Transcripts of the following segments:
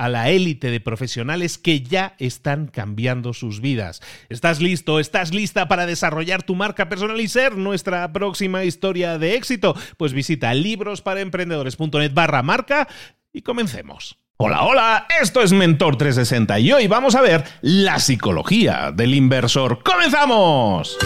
a la élite de profesionales que ya están cambiando sus vidas. ¿Estás listo? ¿Estás lista para desarrollar tu marca personal y ser nuestra próxima historia de éxito? Pues visita librosparaemprendedores.net barra marca y comencemos. Hola, hola, esto es Mentor 360 y hoy vamos a ver la psicología del inversor. ¡Comenzamos!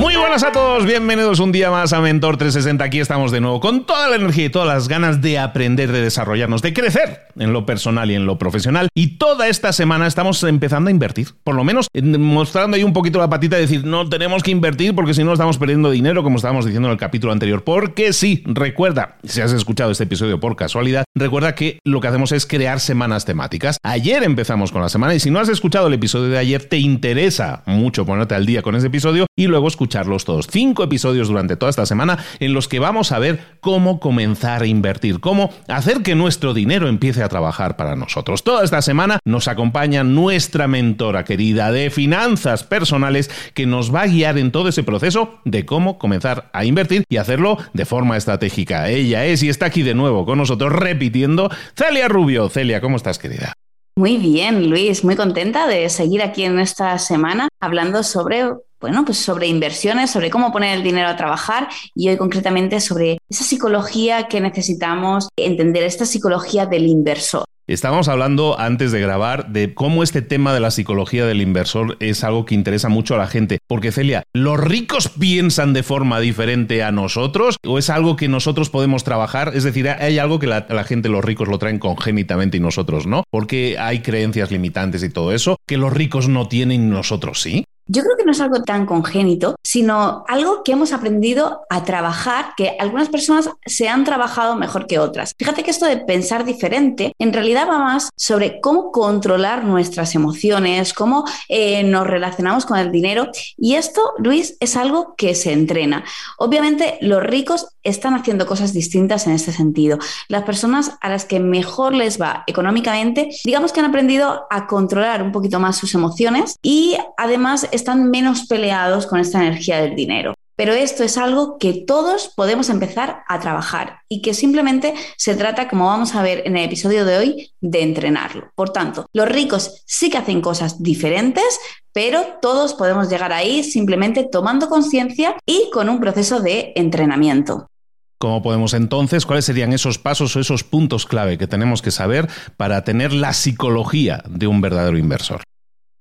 Muy buenas a todos, bienvenidos un día más a Mentor 360. Aquí estamos de nuevo con toda la energía y todas las ganas de aprender, de desarrollarnos, de crecer en lo personal y en lo profesional. Y toda esta semana estamos empezando a invertir, por lo menos mostrando ahí un poquito la patita de decir, no tenemos que invertir porque si no estamos perdiendo dinero, como estábamos diciendo en el capítulo anterior. Porque sí, recuerda, si has escuchado este episodio por casualidad, recuerda que lo que hacemos es crear semanas temáticas. Ayer empezamos con la semana y si no has escuchado el episodio de ayer, te interesa mucho ponerte al día con ese episodio y luego escuchar escucharlos todos. Cinco episodios durante toda esta semana en los que vamos a ver cómo comenzar a invertir, cómo hacer que nuestro dinero empiece a trabajar para nosotros. Toda esta semana nos acompaña nuestra mentora querida de finanzas personales que nos va a guiar en todo ese proceso de cómo comenzar a invertir y hacerlo de forma estratégica. Ella es y está aquí de nuevo con nosotros repitiendo Celia Rubio. Celia, ¿cómo estás querida? Muy bien, Luis, muy contenta de seguir aquí en esta semana hablando sobre bueno, pues sobre inversiones, sobre cómo poner el dinero a trabajar y hoy concretamente sobre esa psicología que necesitamos entender, esta psicología del inversor. Estábamos hablando antes de grabar de cómo este tema de la psicología del inversor es algo que interesa mucho a la gente. Porque Celia, ¿los ricos piensan de forma diferente a nosotros o es algo que nosotros podemos trabajar? Es decir, hay algo que la, gente, los ricos lo traen congénitamente y nosotros no. Porque hay creencias limitantes y todo eso que los ricos no tienen y nosotros sí. Yo creo que no es algo tan congénito, sino algo que hemos aprendido a trabajar, que algunas personas se han trabajado mejor que otras. Fíjate que esto de pensar diferente en realidad va más sobre cómo controlar nuestras emociones, cómo eh, nos relacionamos con el dinero. Y esto, Luis, es algo que se entrena. Obviamente los ricos están haciendo cosas distintas en este sentido. Las personas a las que mejor les va económicamente, digamos que han aprendido a controlar un poquito más sus emociones y además están menos peleados con esta energía del dinero. Pero esto es algo que todos podemos empezar a trabajar y que simplemente se trata, como vamos a ver en el episodio de hoy, de entrenarlo. Por tanto, los ricos sí que hacen cosas diferentes, pero todos podemos llegar ahí simplemente tomando conciencia y con un proceso de entrenamiento. ¿Cómo podemos entonces? ¿Cuáles serían esos pasos o esos puntos clave que tenemos que saber para tener la psicología de un verdadero inversor?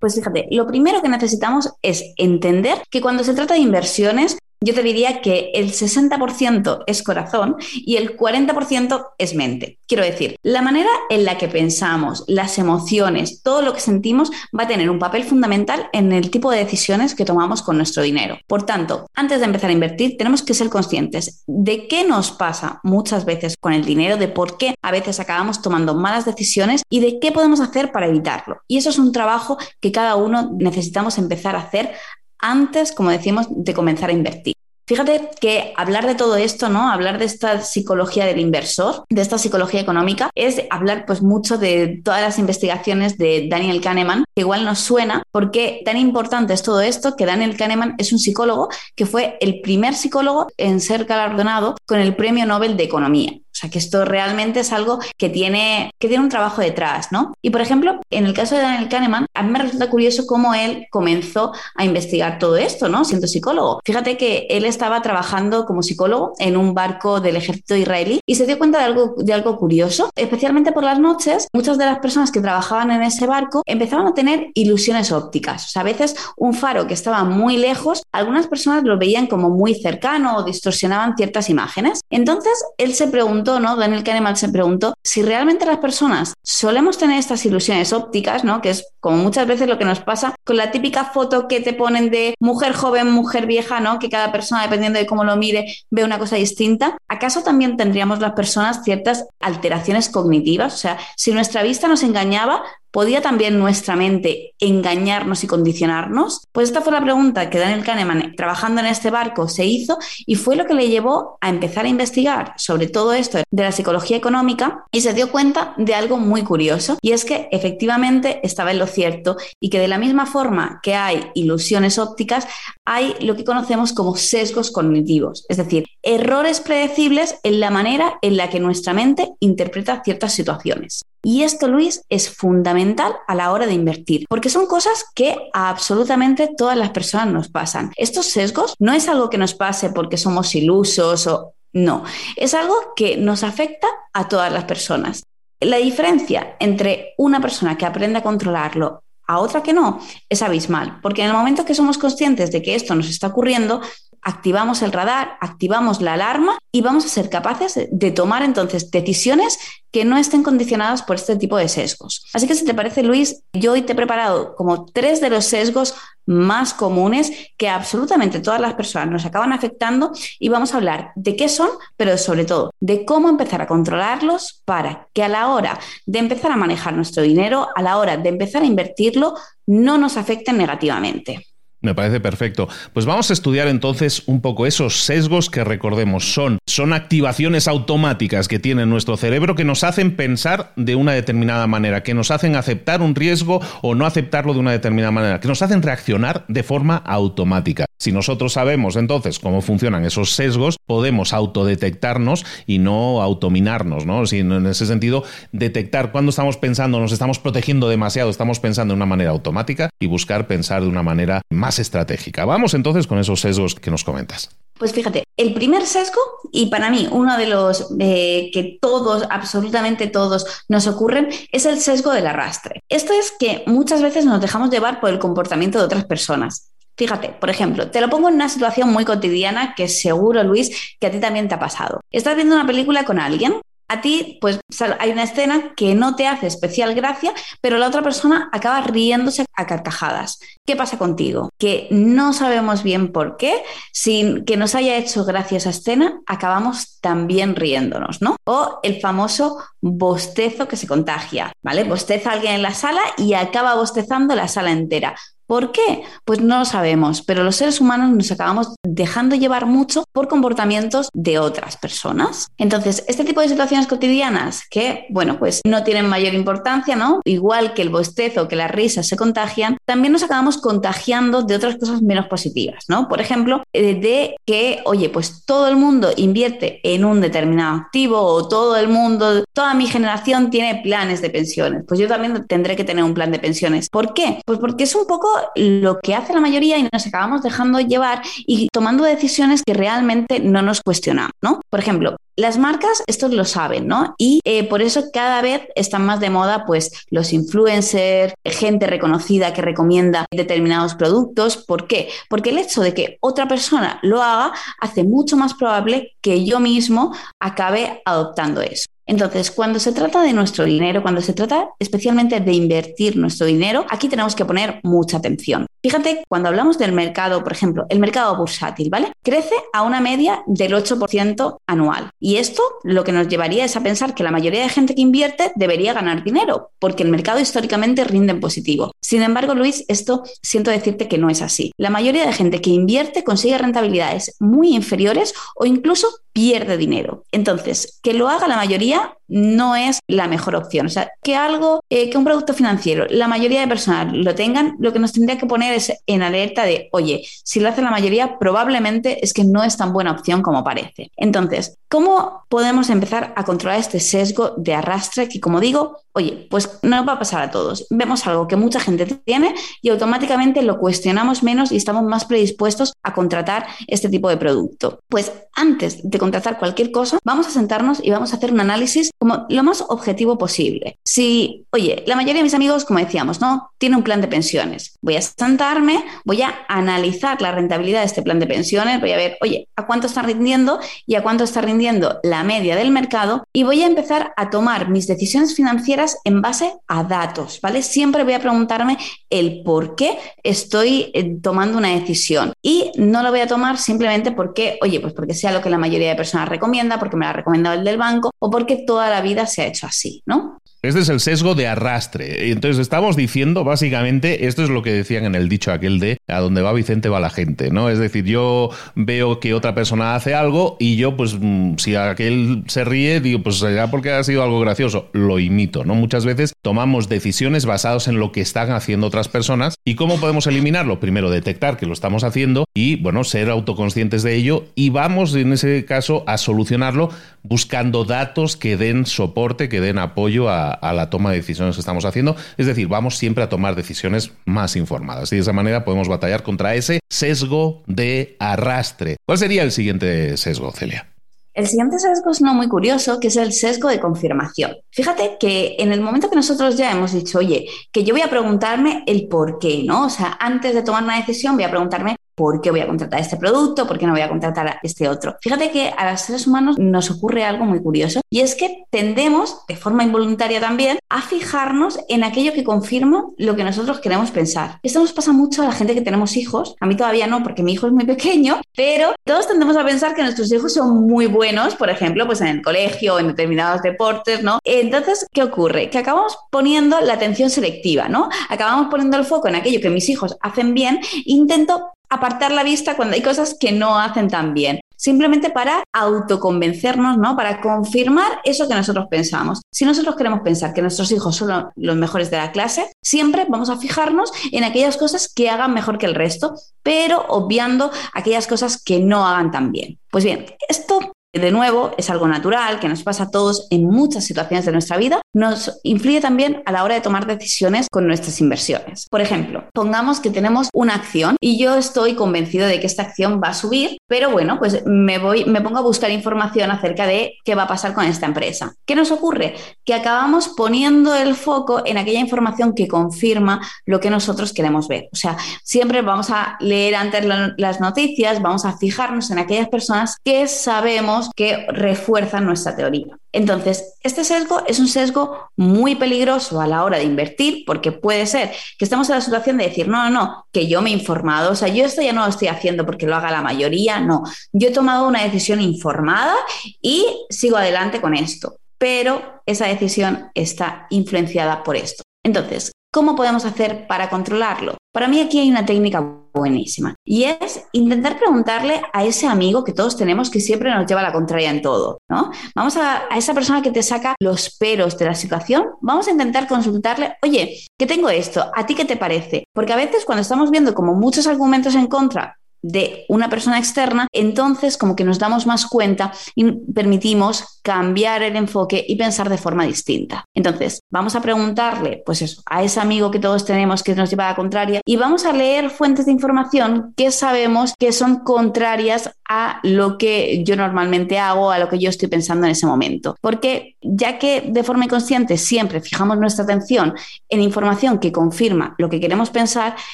Pues fíjate, lo primero que necesitamos es entender que cuando se trata de inversiones, yo te diría que el 60% es corazón y el 40% es mente. Quiero decir, la manera en la que pensamos, las emociones, todo lo que sentimos va a tener un papel fundamental en el tipo de decisiones que tomamos con nuestro dinero. Por tanto, antes de empezar a invertir, tenemos que ser conscientes de qué nos pasa muchas veces con el dinero, de por qué a veces acabamos tomando malas decisiones y de qué podemos hacer para evitarlo. Y eso es un trabajo que cada uno necesitamos empezar a hacer antes, como decimos, de comenzar a invertir. Fíjate que hablar de todo esto, ¿no? Hablar de esta psicología del inversor, de esta psicología económica, es hablar pues mucho de todas las investigaciones de Daniel Kahneman, que igual nos suena, porque tan importante es todo esto que Daniel Kahneman es un psicólogo que fue el primer psicólogo en ser galardonado con el Premio Nobel de Economía. O sea, que esto realmente es algo que tiene, que tiene un trabajo detrás, ¿no? Y por ejemplo, en el caso de Daniel Kahneman, a mí me resulta curioso cómo él comenzó a investigar todo esto, ¿no? Siendo psicólogo. Fíjate que él estaba trabajando como psicólogo en un barco del ejército israelí y se dio cuenta de algo, de algo curioso. Especialmente por las noches, muchas de las personas que trabajaban en ese barco empezaban a tener ilusiones ópticas. O sea, a veces un faro que estaba muy lejos, algunas personas lo veían como muy cercano o distorsionaban ciertas imágenes. Entonces, él se preguntó ¿no? Daniel Kahneman se preguntó si realmente las personas solemos tener estas ilusiones ópticas, ¿no? Que es como muchas veces lo que nos pasa con la típica foto que te ponen de mujer joven, mujer vieja, ¿no? Que cada persona, dependiendo de cómo lo mire, ve una cosa distinta. ¿Acaso también tendríamos las personas ciertas alteraciones cognitivas? O sea, si nuestra vista nos engañaba, ¿Podía también nuestra mente engañarnos y condicionarnos? Pues esta fue la pregunta que Daniel Kahneman, trabajando en este barco, se hizo y fue lo que le llevó a empezar a investigar sobre todo esto de la psicología económica y se dio cuenta de algo muy curioso y es que efectivamente estaba en lo cierto y que de la misma forma que hay ilusiones ópticas, hay lo que conocemos como sesgos cognitivos, es decir, errores predecibles en la manera en la que nuestra mente interpreta ciertas situaciones. Y esto, Luis, es fundamental a la hora de invertir, porque son cosas que a absolutamente todas las personas nos pasan. Estos sesgos no es algo que nos pase porque somos ilusos o no, es algo que nos afecta a todas las personas. La diferencia entre una persona que aprende a controlarlo a otra que no es abismal, porque en el momento que somos conscientes de que esto nos está ocurriendo, activamos el radar, activamos la alarma y vamos a ser capaces de tomar entonces decisiones que no estén condicionadas por este tipo de sesgos. Así que si te parece, Luis, yo hoy te he preparado como tres de los sesgos más comunes que absolutamente todas las personas nos acaban afectando y vamos a hablar de qué son, pero sobre todo de cómo empezar a controlarlos para que a la hora de empezar a manejar nuestro dinero, a la hora de empezar a invertirlo, no nos afecten negativamente. Me parece perfecto. Pues vamos a estudiar entonces un poco esos sesgos que recordemos son. Son activaciones automáticas que tiene nuestro cerebro que nos hacen pensar de una determinada manera, que nos hacen aceptar un riesgo o no aceptarlo de una determinada manera, que nos hacen reaccionar de forma automática. Si nosotros sabemos entonces cómo funcionan esos sesgos, podemos autodetectarnos y no autominarnos, ¿no? Si en ese sentido, detectar cuando estamos pensando, nos estamos protegiendo demasiado, estamos pensando de una manera automática y buscar pensar de una manera más estratégica. Vamos entonces con esos sesgos que nos comentas. Pues fíjate, el primer sesgo, y para mí uno de los eh, que todos, absolutamente todos, nos ocurren, es el sesgo del arrastre. Esto es que muchas veces nos dejamos llevar por el comportamiento de otras personas. Fíjate, por ejemplo, te lo pongo en una situación muy cotidiana que seguro, Luis, que a ti también te ha pasado. Estás viendo una película con alguien a ti, pues hay una escena que no te hace especial gracia, pero la otra persona acaba riéndose a carcajadas. ¿Qué pasa contigo? Que no sabemos bien por qué, sin que nos haya hecho gracia esa escena, acabamos también riéndonos, ¿no? O el famoso bostezo que se contagia, ¿vale? Bosteza alguien en la sala y acaba bostezando la sala entera. ¿Por qué? Pues no lo sabemos, pero los seres humanos nos acabamos dejando llevar mucho por comportamientos de otras personas. Entonces, este tipo de situaciones cotidianas que, bueno, pues no tienen mayor importancia, ¿no? Igual que el bostezo, que las risas se contagian, también nos acabamos contagiando de otras cosas menos positivas, ¿no? Por ejemplo, eh, de que, oye, pues todo el mundo invierte en un determinado activo o todo el mundo, toda mi generación tiene planes de pensiones. Pues yo también tendré que tener un plan de pensiones. ¿Por qué? Pues porque es un poco lo que hace la mayoría y nos acabamos dejando llevar y tomando decisiones que realmente no nos cuestionamos, ¿no? Por ejemplo, las marcas, estos lo saben, ¿no? Y eh, por eso cada vez están más de moda, pues, los influencers, gente reconocida que recomienda determinados productos. ¿Por qué? Porque el hecho de que otra persona lo haga hace mucho más probable que yo mismo acabe adoptando eso. Entonces, cuando se trata de nuestro dinero, cuando se trata especialmente de invertir nuestro dinero, aquí tenemos que poner mucha atención. Fíjate, cuando hablamos del mercado, por ejemplo, el mercado bursátil, ¿vale? Crece a una media del 8% anual. Y esto lo que nos llevaría es a pensar que la mayoría de gente que invierte debería ganar dinero, porque el mercado históricamente rinde en positivo. Sin embargo, Luis, esto siento decirte que no es así. La mayoría de gente que invierte consigue rentabilidades muy inferiores o incluso pierde dinero. Entonces, que lo haga la mayoría no es la mejor opción. O sea, que algo, eh, que un producto financiero, la mayoría de personas lo tengan, lo que nos tendría que poner es en alerta de, oye, si lo hace la mayoría, probablemente es que no es tan buena opción como parece. Entonces, ¿cómo podemos empezar a controlar este sesgo de arrastre que, como digo, oye, pues no va a pasar a todos. Vemos algo que mucha gente tiene y automáticamente lo cuestionamos menos y estamos más predispuestos a contratar este tipo de producto. Pues antes de contratar cualquier cosa, vamos a sentarnos y vamos a hacer un análisis como lo más objetivo posible. Si, oye, la mayoría de mis amigos, como decíamos, ¿no? Tiene un plan de pensiones. Voy a sentarme, voy a analizar la rentabilidad de este plan de pensiones, voy a ver, oye, a cuánto está rindiendo y a cuánto está rindiendo la media del mercado y voy a empezar a tomar mis decisiones financieras en base a datos, ¿vale? Siempre voy a preguntarme el por qué estoy eh, tomando una decisión y no lo voy a tomar simplemente porque, oye, pues porque sea lo que la mayoría de personas recomienda, porque me lo ha recomendado el del banco o porque toda la vida se ha hecho así, ¿no? Este es el sesgo de arrastre. Entonces estamos diciendo, básicamente, esto es lo que decían en el dicho aquel de a donde va Vicente va la gente, ¿no? Es decir, yo veo que otra persona hace algo y yo, pues, mm, si aquel se ríe, digo, pues será porque ha sido algo gracioso. Lo imito, ¿no? Muchas veces tomamos decisiones basadas en lo que están haciendo otras personas. ¿Y cómo podemos eliminarlo? Primero, detectar que lo estamos haciendo y, bueno, ser autoconscientes de ello y vamos, en ese caso, a solucionarlo buscando datos que den soporte, que den apoyo a a, la toma de decisiones que estamos haciendo. Es decir, vamos siempre a tomar decisiones más informadas y de esa manera podemos batallar contra ese sesgo de arrastre. ¿Cuál sería el siguiente sesgo, Celia? El siguiente sesgo es uno muy curioso, que es el sesgo de confirmación. Fíjate que en el momento que nosotros ya hemos dicho, oye, que yo voy a preguntarme el por qué, ¿no? O sea, antes de tomar una decisión voy a preguntarme ¿por qué voy a contratar este producto? ¿Por qué no voy a contratar este otro? Fíjate que a los seres humanos nos ocurre algo muy curioso y es que tendemos, de forma involuntaria también, a fijarnos en aquello que confirma lo que nosotros queremos pensar. Esto nos pasa mucho a la gente que tenemos hijos. A mí todavía no, porque mi hijo es muy pequeño, pero todos tendemos a pensar que nuestros hijos son muy buenos, por ejemplo, pues en el colegio en determinados deportes, ¿no? Entonces, ¿qué ocurre? Que acabamos poniendo la atención selectiva, ¿no? Acabamos poniendo el foco en aquello que mis hijos hacen bien. Intento apartar la vista cuando hay cosas que no hacen tan bien. Simplemente para autoconvencernos, ¿no? Para confirmar eso que nosotros pensamos. Si nosotros queremos pensar que nuestros hijos son los mejores de la clase, siempre vamos a fijarnos en aquellas cosas que hagan mejor que el resto, pero obviando aquellas cosas que no hagan tan bien. Pues bien, esto de nuevo, es algo natural que nos pasa a todos en muchas situaciones de nuestra vida, nos influye también a la hora de tomar decisiones con nuestras inversiones. Por ejemplo, pongamos que tenemos una acción y yo estoy convencido de que esta acción va a subir, pero bueno, pues me voy, me pongo a buscar información acerca de qué va a pasar con esta empresa. ¿Qué nos ocurre? Que acabamos poniendo el foco en aquella información que confirma lo que nosotros queremos ver. O sea, siempre vamos a leer antes las noticias, vamos a fijarnos en aquellas personas que sabemos que refuerzan nuestra teoría. Entonces, este sesgo es un sesgo muy peligroso a la hora de invertir porque puede ser que estamos en la situación de decir, no, no, no, que yo me he informado, o sea, yo esto ya no lo estoy haciendo porque lo haga la mayoría, no, yo he tomado una decisión informada y sigo adelante con esto, pero esa decisión está influenciada por esto. Entonces, ¿Cómo podemos hacer para controlarlo? Para mí aquí hay una técnica buenísima y es intentar preguntarle a ese amigo que todos tenemos que siempre nos lleva la contraria en todo, ¿no? Vamos a, a esa persona que te saca los peros de la situación, vamos a intentar consultarle, oye, ¿qué tengo esto? ¿A ti qué te parece? Porque a veces cuando estamos viendo como muchos argumentos en contra de una persona externa, entonces como que nos damos más cuenta y permitimos cambiar el enfoque y pensar de forma distinta. Entonces, vamos a preguntarle, pues eso, a ese amigo que todos tenemos que nos lleva a la contraria y vamos a leer fuentes de información que sabemos que son contrarias a lo que yo normalmente hago, a lo que yo estoy pensando en ese momento. Porque ya que de forma inconsciente siempre fijamos nuestra atención en información que confirma lo que queremos pensar,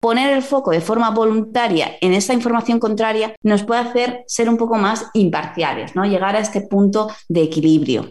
poner el foco de forma voluntaria en esa información contraria nos puede hacer ser un poco más imparciales, ¿no? Llegar a este punto de equilibrio.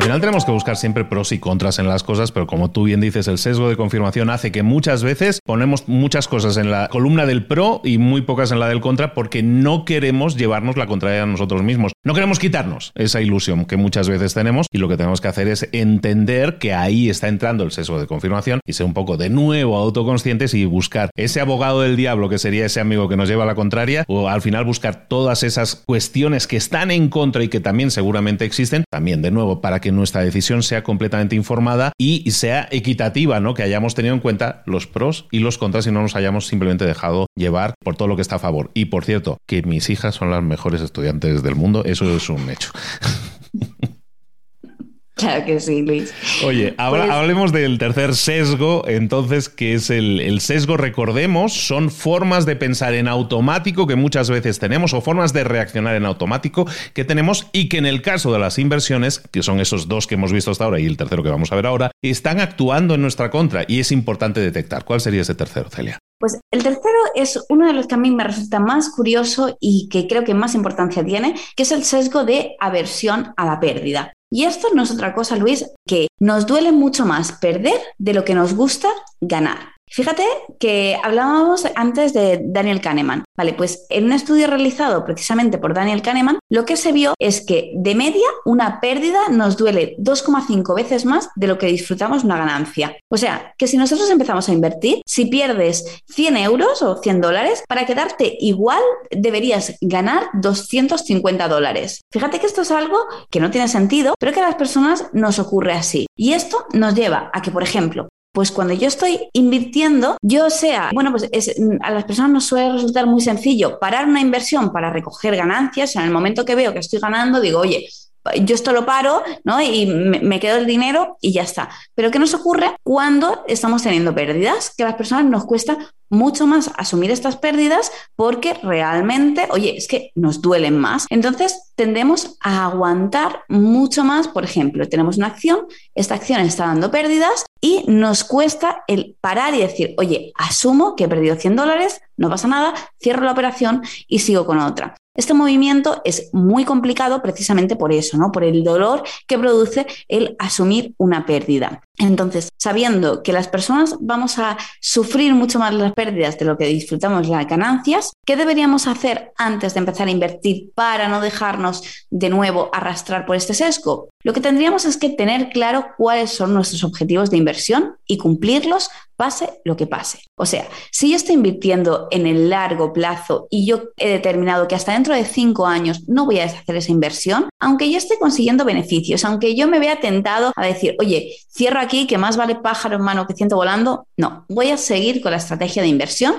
Al final tenemos que buscar siempre pros y contras en las cosas, pero como tú bien dices, el sesgo de confirmación hace que muchas veces ponemos muchas cosas en la columna del pro y muy pocas en la del contra porque no queremos llevarnos la contraria a nosotros mismos. No queremos quitarnos esa ilusión que muchas veces tenemos y lo que tenemos que hacer es entender que ahí está entrando el sesgo de confirmación y ser un poco de nuevo autoconscientes y buscar ese abogado del diablo que sería ese amigo que nos lleva a la contraria o al final buscar todas esas cuestiones que están en contra y que también seguramente existen, también de nuevo para que nuestra decisión sea completamente informada y sea equitativa, ¿no? Que hayamos tenido en cuenta los pros y los contras y no nos hayamos simplemente dejado llevar por todo lo que está a favor. Y por cierto, que mis hijas son las mejores estudiantes del mundo, eso es un hecho. Claro que sí, Luis. Oye, ahora pues hablemos del tercer sesgo, entonces, que es el, el, sesgo, recordemos, son formas de pensar en automático que muchas veces tenemos o formas de reaccionar en automático que tenemos y que en el caso de las inversiones, que son esos dos que hemos visto hasta ahora y el tercero que vamos a ver ahora, están actuando en nuestra contra y es importante detectar. ¿Cuál sería ese tercero, Celia? Pues el tercero es uno de los que a mí me resulta más curioso y que creo que más importancia tiene, que es el sesgo de aversión a la pérdida. Y esto no es otra cosa, Luis, que nos duele mucho más perder de lo que nos gusta ganar. Fíjate que hablábamos antes de Daniel Kahneman. Vale, pues en un estudio realizado precisamente por Daniel Kahneman, lo que se vio es que de media una pérdida nos duele 2,5 veces más de lo que disfrutamos una ganancia. O sea, que si nosotros empezamos a invertir, si pierdes 100 euros o 100 dólares, para quedarte igual deberías ganar 250 dólares. Fíjate que esto es algo que no tiene sentido, pero que a las personas nos ocurre así. Y esto nos lleva a que, por ejemplo, pues cuando yo estoy invirtiendo, yo sea, bueno, pues a las personas nos suele resultar muy sencillo parar una inversión para recoger ganancias. En el momento que veo que estoy ganando, digo, oye, yo esto lo paro, ¿no? Y me, quedo el dinero y ya está. Pero ¿qué nos ocurre cuando estamos teniendo pérdidas? Que a las personas nos cuesta mucho más asumir estas pérdidas porque realmente, oye, es que nos duelen más. Entonces tendemos a aguantar mucho más. Por ejemplo, tenemos una acción, esta acción está dando pérdidas y nos cuesta el parar y decir, oye, asumo que he perdido 100 dólares, no pasa nada, cierro la operación y sigo con otra. Este movimiento es muy complicado precisamente por eso, ¿no? Por el dolor que produce el asumir una pérdida. Entonces, sabiendo que las personas vamos a sufrir mucho más las pérdidas de lo que disfrutamos las ganancias, ¿qué deberíamos hacer antes de empezar a invertir para no dejarnos de nuevo arrastrar por este sesgo? Lo que tendríamos es que tener claro cuáles son nuestros objetivos de inversión y cumplirlos pase lo que pase. O sea, si yo estoy invirtiendo en el largo plazo y yo he determinado que hasta dentro de cinco años no voy a deshacer esa inversión, aunque yo esté consiguiendo beneficios, aunque yo me vea tentado a decir, oye, cierro aquí que más vale pájaro en mano que ciento volando, no, voy a seguir con la estrategia de inversión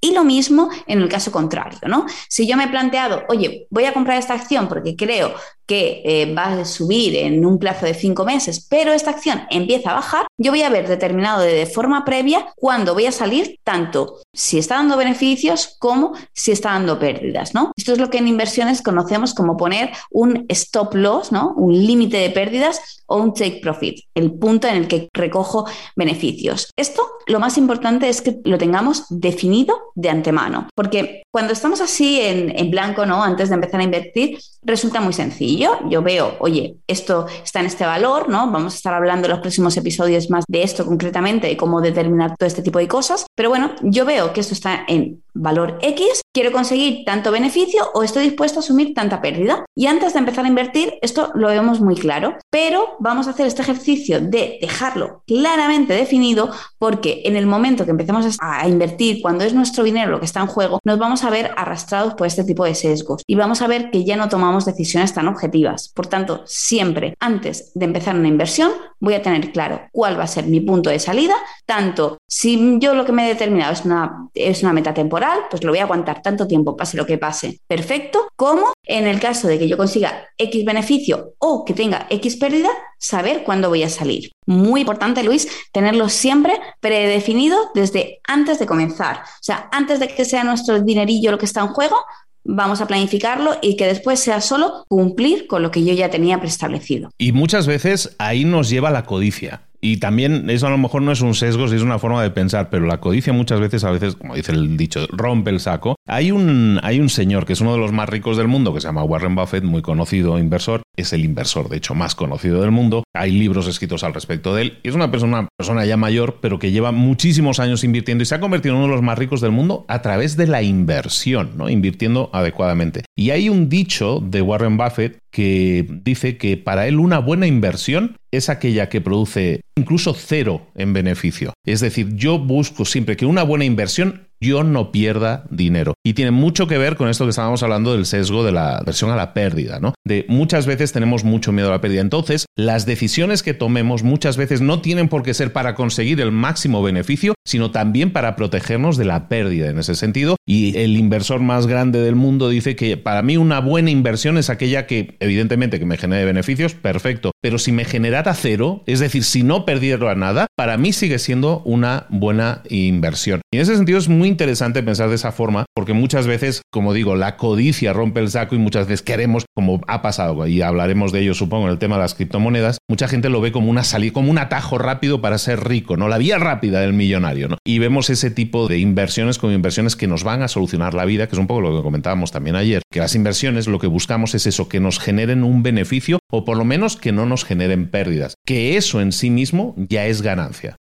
y lo mismo en el caso contrario, ¿no? Si yo me he planteado, oye, voy a comprar esta acción porque creo que eh, va a subir en un plazo de cinco meses, pero esta acción empieza a bajar, yo voy a haber determinado de forma previa cuándo voy a salir, tanto si está dando beneficios como si está dando pérdidas, ¿no? Esto es lo que en inversiones conocemos como poner un stop loss, ¿no? Un límite de pérdidas o un take profit, el punto en el que recojo beneficios. Esto, lo más importante es que lo tengamos definido de antemano, porque cuando estamos así en, blanco, ¿no? Antes de empezar a invertir, resulta muy sencillo. Yo veo, oye, esto está en este valor, ¿no? Vamos a estar hablando en los próximos episodios más de esto concretamente, de cómo determinar todo este tipo de cosas. Pero bueno, yo veo que esto está en valor X, quiero conseguir tanto beneficio o estoy dispuesto a asumir tanta pérdida. Y antes de empezar a invertir, esto lo vemos muy claro, pero vamos a hacer este ejercicio de dejarlo claramente definido porque en el momento que empecemos a invertir, cuando es nuestro dinero lo que está en juego, nos vamos a ver arrastrados por este tipo de sesgos y vamos a ver que ya no tomamos decisiones tan objetivas. Por tanto, siempre antes de empezar una inversión, voy a tener claro cuál va a ser mi punto de salida, tanto si yo lo que me he determinado es una, es una meta temporal, pues lo voy a aguantar tanto tiempo, pase lo que pase, perfecto, como en el caso de que yo consiga X beneficio o que tenga X pérdida, saber cuándo voy a salir. Muy importante, Luis, tenerlo siempre predefinido desde antes de comenzar. O sea, antes de que sea nuestro dinerillo lo que está en juego, vamos a planificarlo y que después sea solo cumplir con lo que yo ya tenía preestablecido. Y muchas veces ahí nos lleva la codicia. Y también eso a lo mejor no es un sesgo, si es una forma de pensar, pero la codicia muchas veces, a veces, como dice el dicho, rompe el saco. Hay un, hay un señor que es uno de los más ricos del mundo, que se llama Warren Buffett, muy conocido inversor, es el inversor, de hecho, más conocido del mundo. Hay libros escritos al respecto de él. Es una persona, una persona ya mayor, pero que lleva muchísimos años invirtiendo y se ha convertido en uno de los más ricos del mundo a través de la inversión, ¿no? Invirtiendo adecuadamente. Y hay un dicho de Warren Buffett que dice que para él una buena inversión es aquella que produce incluso cero en beneficio. Es decir, yo busco siempre que una buena inversión yo no pierda dinero. Y tiene mucho que ver con esto que estábamos hablando del sesgo de la versión a la pérdida, ¿no? De muchas veces tenemos mucho miedo a la pérdida. Entonces, las decisiones que tomemos muchas veces no tienen por qué ser para conseguir el máximo beneficio, sino también para protegernos de la pérdida en ese sentido. Y el inversor más grande del mundo dice que para mí una buena inversión es aquella que, evidentemente, que me genere beneficios, perfecto. Pero si me generara cero, es decir, si no perdiera nada, para mí sigue siendo una buena inversión. Y en ese sentido es muy interesante pensar de esa forma, porque muchas veces, como digo, la codicia rompe el saco y muchas veces queremos, como ha pasado, y hablaremos de ello, supongo, en el tema de las criptomonedas, mucha gente lo ve como una salida, como un atajo rápido para ser rico, ¿no? La vía rápida del millonario, ¿no? Y vemos ese tipo de inversiones como inversiones que nos van a solucionar la vida, que es un poco lo que comentábamos también ayer, que las inversiones lo que buscamos es eso, que nos generen un beneficio o por lo menos que no nos generen pérdidas, que eso en sí mismo ya es ganancia.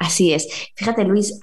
Así es. Fíjate, Luis,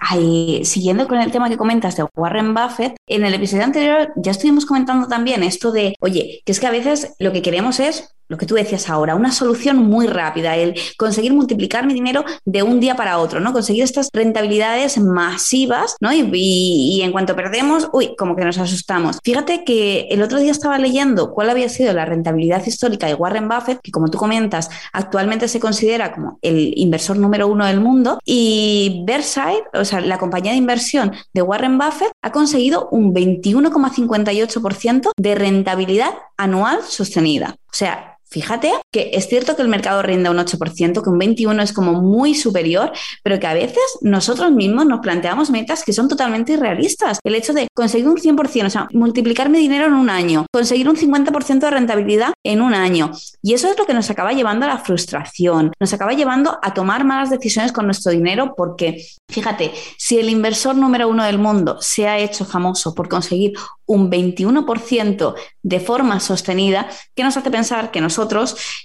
siguiendo con el tema que comentas de Warren Buffett, en el episodio anterior ya estuvimos comentando también esto de, oye, que es que a veces lo que queremos es lo que tú decías ahora, una solución muy rápida, el conseguir multiplicar mi dinero de un día para otro, ¿no? Conseguir estas rentabilidades masivas, ¿no? Y, en cuanto perdemos, uy, como que nos asustamos. Fíjate que el otro día estaba leyendo cuál había sido la rentabilidad histórica de Warren Buffett, que como tú comentas, actualmente se considera como el inversor número uno del mundo, y Versailles, o sea, la compañía de inversión de Warren Buffett, ha conseguido un 21,58% de rentabilidad anual sostenida. O sea, Fíjate que es cierto que el mercado rinde un 8%, que un 21% es como muy superior, pero que a veces nosotros mismos nos planteamos metas que son totalmente irrealistas. El hecho de conseguir un 100%, o sea, multiplicar mi dinero en un año, conseguir un 50% de rentabilidad en un año. Y eso es lo que nos acaba llevando a la frustración, nos acaba llevando a tomar malas decisiones con nuestro dinero porque, fíjate, si el inversor número uno del mundo se ha hecho famoso por conseguir un 21% de forma sostenida, que nos hace pensar que nosotros,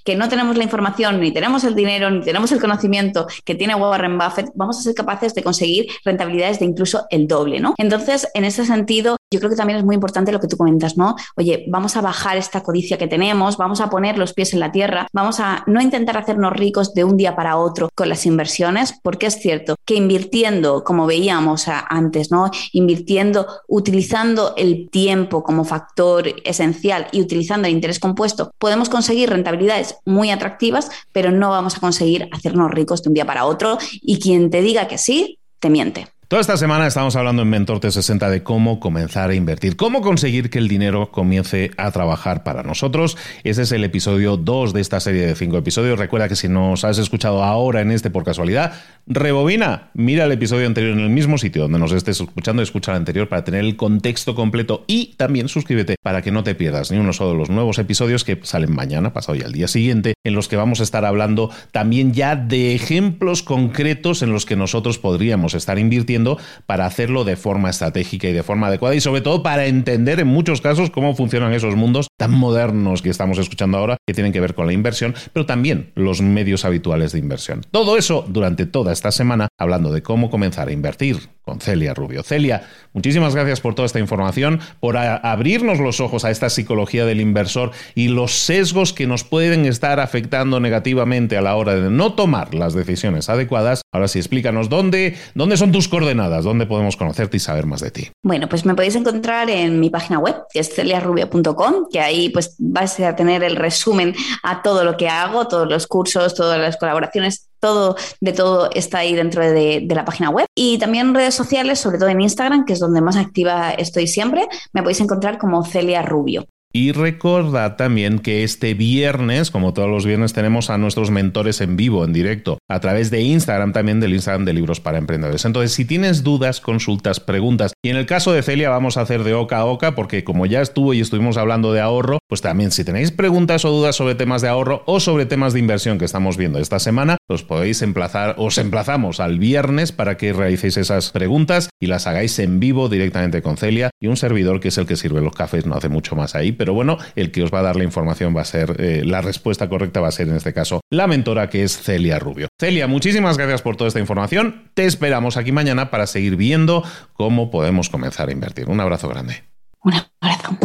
que no tenemos la información, ni tenemos el dinero, ni tenemos el conocimiento que tiene Warren Buffett, vamos a ser capaces de conseguir rentabilidades de incluso el doble, ¿no? Entonces, en ese sentido, yo creo que también es muy importante lo que tú comentas, ¿no? Oye, vamos a bajar esta codicia que tenemos, vamos a poner los pies en la tierra, vamos a no intentar hacernos ricos de un día para otro con las inversiones, porque es cierto que invirtiendo, como veíamos antes, ¿no? Invirtiendo, utilizando el tiempo como factor esencial y utilizando el interés compuesto, podemos conseguir rentabilidades muy atractivas, pero no vamos a conseguir hacernos ricos de un día para otro. Y quien te diga que sí, te miente. Toda esta semana estamos hablando en Mentor T60 de cómo comenzar a invertir, cómo conseguir que el dinero comience a trabajar para nosotros. Ese es el episodio 2 de esta serie de 5 episodios. Recuerda que si nos has escuchado ahora en este por casualidad, rebobina, mira el episodio anterior en el mismo sitio donde nos estés escuchando, escucha el anterior para tener el contexto completo y también suscríbete para que no te pierdas ni uno solo de los nuevos episodios que salen mañana, pasado y al día siguiente, en los que vamos a estar hablando también ya de ejemplos concretos en los que nosotros podríamos estar invirtiendo para hacerlo de forma estratégica y de forma adecuada y sobre todo para entender en muchos casos cómo funcionan esos mundos tan modernos que estamos escuchando ahora que tienen que ver con la inversión, pero también los medios habituales de inversión. Todo eso durante toda esta semana hablando de cómo comenzar a invertir con Celia Rubio. Celia, muchísimas gracias por toda esta información, por abrirnos los ojos a esta psicología del inversor y los sesgos que nos pueden estar afectando negativamente a la hora de no tomar las decisiones adecuadas. Ahora sí, explícanos dónde, dónde son tus coordenadas, dónde podemos conocerte y saber más de ti. Bueno, pues me podéis encontrar en mi página web, que es celiarubio.com, que ahí pues vais a tener el resumen a todo lo que hago, todos los cursos, todas las colaboraciones, todo de todo está ahí dentro de, de, la página web. Y también redes sociales, sobre todo en Instagram, que es donde más activa estoy siempre, me podéis encontrar como Celia Rubio. Y recordad también que este viernes, como todos los viernes, tenemos a nuestros mentores en vivo, en directo, a través de Instagram también, del Instagram de Libros para Emprendedores. Entonces, si tienes dudas, consultas, preguntas, y en el caso de Celia vamos a hacer de oca a oca, porque como ya estuvo y estuvimos hablando de ahorro, pues también si tenéis preguntas o dudas sobre temas de ahorro o sobre temas de inversión que estamos viendo esta semana, os podéis emplazar, os emplazamos al viernes para que realicéis esas preguntas y las hagáis en vivo directamente con Celia y un servidor que es el que sirve los cafés, no hace mucho más ahí, pero bueno, el que os va a dar la información va a ser, eh, la respuesta correcta va a ser en este caso la mentora que es Celia Rubio. Celia, muchísimas gracias por toda esta información. Te esperamos aquí mañana para seguir viendo cómo podemos comenzar a invertir. Un abrazo grande. Un abrazo.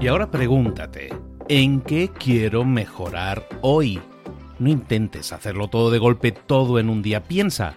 Y ahora pregúntate, ¿en qué quiero mejorar hoy? No intentes hacerlo todo de golpe, todo en un día. Piensa,